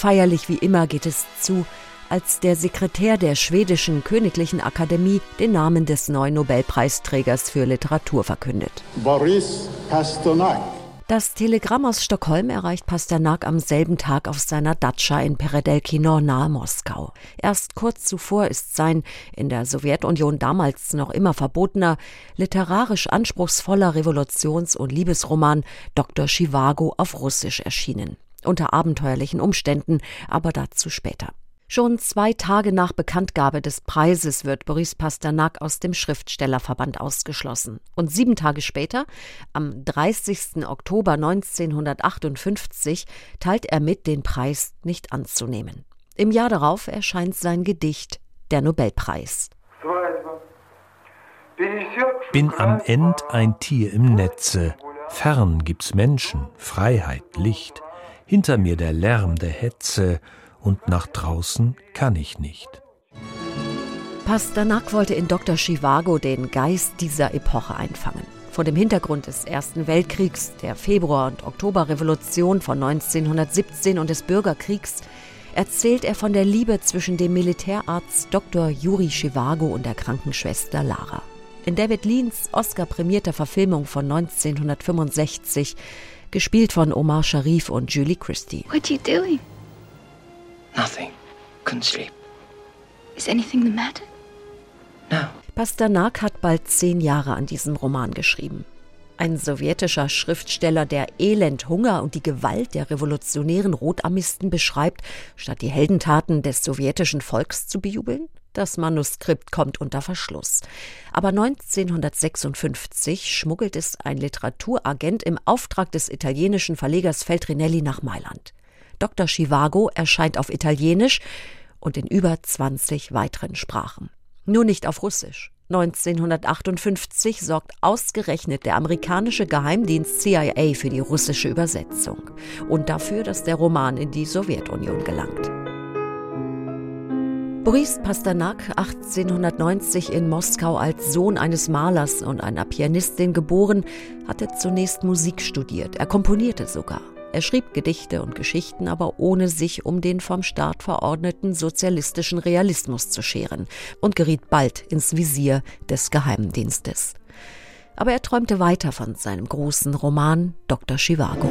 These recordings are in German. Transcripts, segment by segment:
Feierlich wie immer geht es zu, als der Sekretär der schwedischen Königlichen Akademie den Namen des neuen Nobelpreisträgers für Literatur verkündet. Boris Pasternak. Das Telegramm aus Stockholm erreicht Pasternak am selben Tag auf seiner Datscha in Peredelkino nahe Moskau. Erst kurz zuvor ist sein in der Sowjetunion damals noch immer verbotener, literarisch anspruchsvoller Revolutions- und Liebesroman Dr. Chivago auf Russisch erschienen. Unter abenteuerlichen Umständen, aber dazu später. Schon zwei Tage nach Bekanntgabe des Preises wird Boris Pasternak aus dem Schriftstellerverband ausgeschlossen. Und sieben Tage später, am 30. Oktober 1958, teilt er mit, den Preis nicht anzunehmen. Im Jahr darauf erscheint sein Gedicht Der Nobelpreis. Bin am End ein Tier im Netze. Fern gibt's Menschen, Freiheit, Licht. Hinter mir der Lärm der Hetze und nach draußen kann ich nicht. Pasternak wollte in Dr. Chivago den Geist dieser Epoche einfangen. Vor dem Hintergrund des Ersten Weltkriegs, der Februar- und Oktoberrevolution von 1917 und des Bürgerkriegs erzählt er von der Liebe zwischen dem Militärarzt Dr. Juri Chivago und der Krankenschwester Lara. In David Leans Oscar-prämierter Verfilmung von 1965, gespielt von Omar Sharif und Julie Christie. What are you doing? Nothing. Couldn't sleep. Is anything the matter? No. Pasternak hat bald zehn Jahre an diesem Roman geschrieben. Ein sowjetischer Schriftsteller, der Elend, Hunger und die Gewalt der revolutionären Rotarmisten beschreibt, statt die Heldentaten des sowjetischen Volks zu bejubeln? Das Manuskript kommt unter Verschluss. Aber 1956 schmuggelt es ein Literaturagent im Auftrag des italienischen Verlegers Feltrinelli nach Mailand. Dr. Chivago erscheint auf Italienisch und in über 20 weiteren Sprachen. Nur nicht auf Russisch. 1958 sorgt ausgerechnet der amerikanische Geheimdienst CIA für die russische Übersetzung und dafür, dass der Roman in die Sowjetunion gelangt. Boris Pasternak, 1890 in Moskau als Sohn eines Malers und einer Pianistin geboren, hatte zunächst Musik studiert. Er komponierte sogar. Er schrieb Gedichte und Geschichten, aber ohne sich um den vom Staat verordneten sozialistischen Realismus zu scheren und geriet bald ins Visier des Geheimdienstes. Aber er träumte weiter von seinem großen Roman Dr. Chivago.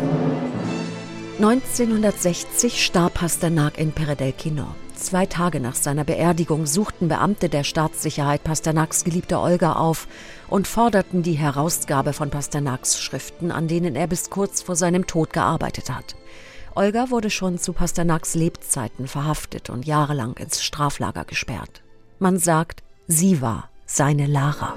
1960 starb Pasternak in Peredelkino. Zwei Tage nach seiner Beerdigung suchten Beamte der Staatssicherheit Pasternaks geliebte Olga auf und forderten die Herausgabe von Pasternaks Schriften, an denen er bis kurz vor seinem Tod gearbeitet hat. Olga wurde schon zu Pasternaks Lebzeiten verhaftet und jahrelang ins Straflager gesperrt. Man sagt, sie war seine Lara.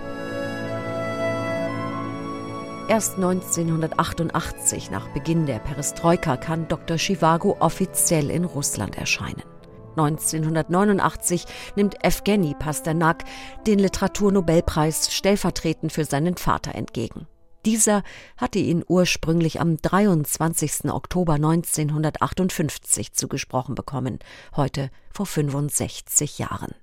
Erst 1988, nach Beginn der Perestroika, kann Dr. Chivago offiziell in Russland erscheinen. 1989 nimmt Evgeny Pasternak den Literaturnobelpreis stellvertretend für seinen Vater entgegen. Dieser hatte ihn ursprünglich am 23. Oktober 1958 zugesprochen bekommen, heute vor 65 Jahren.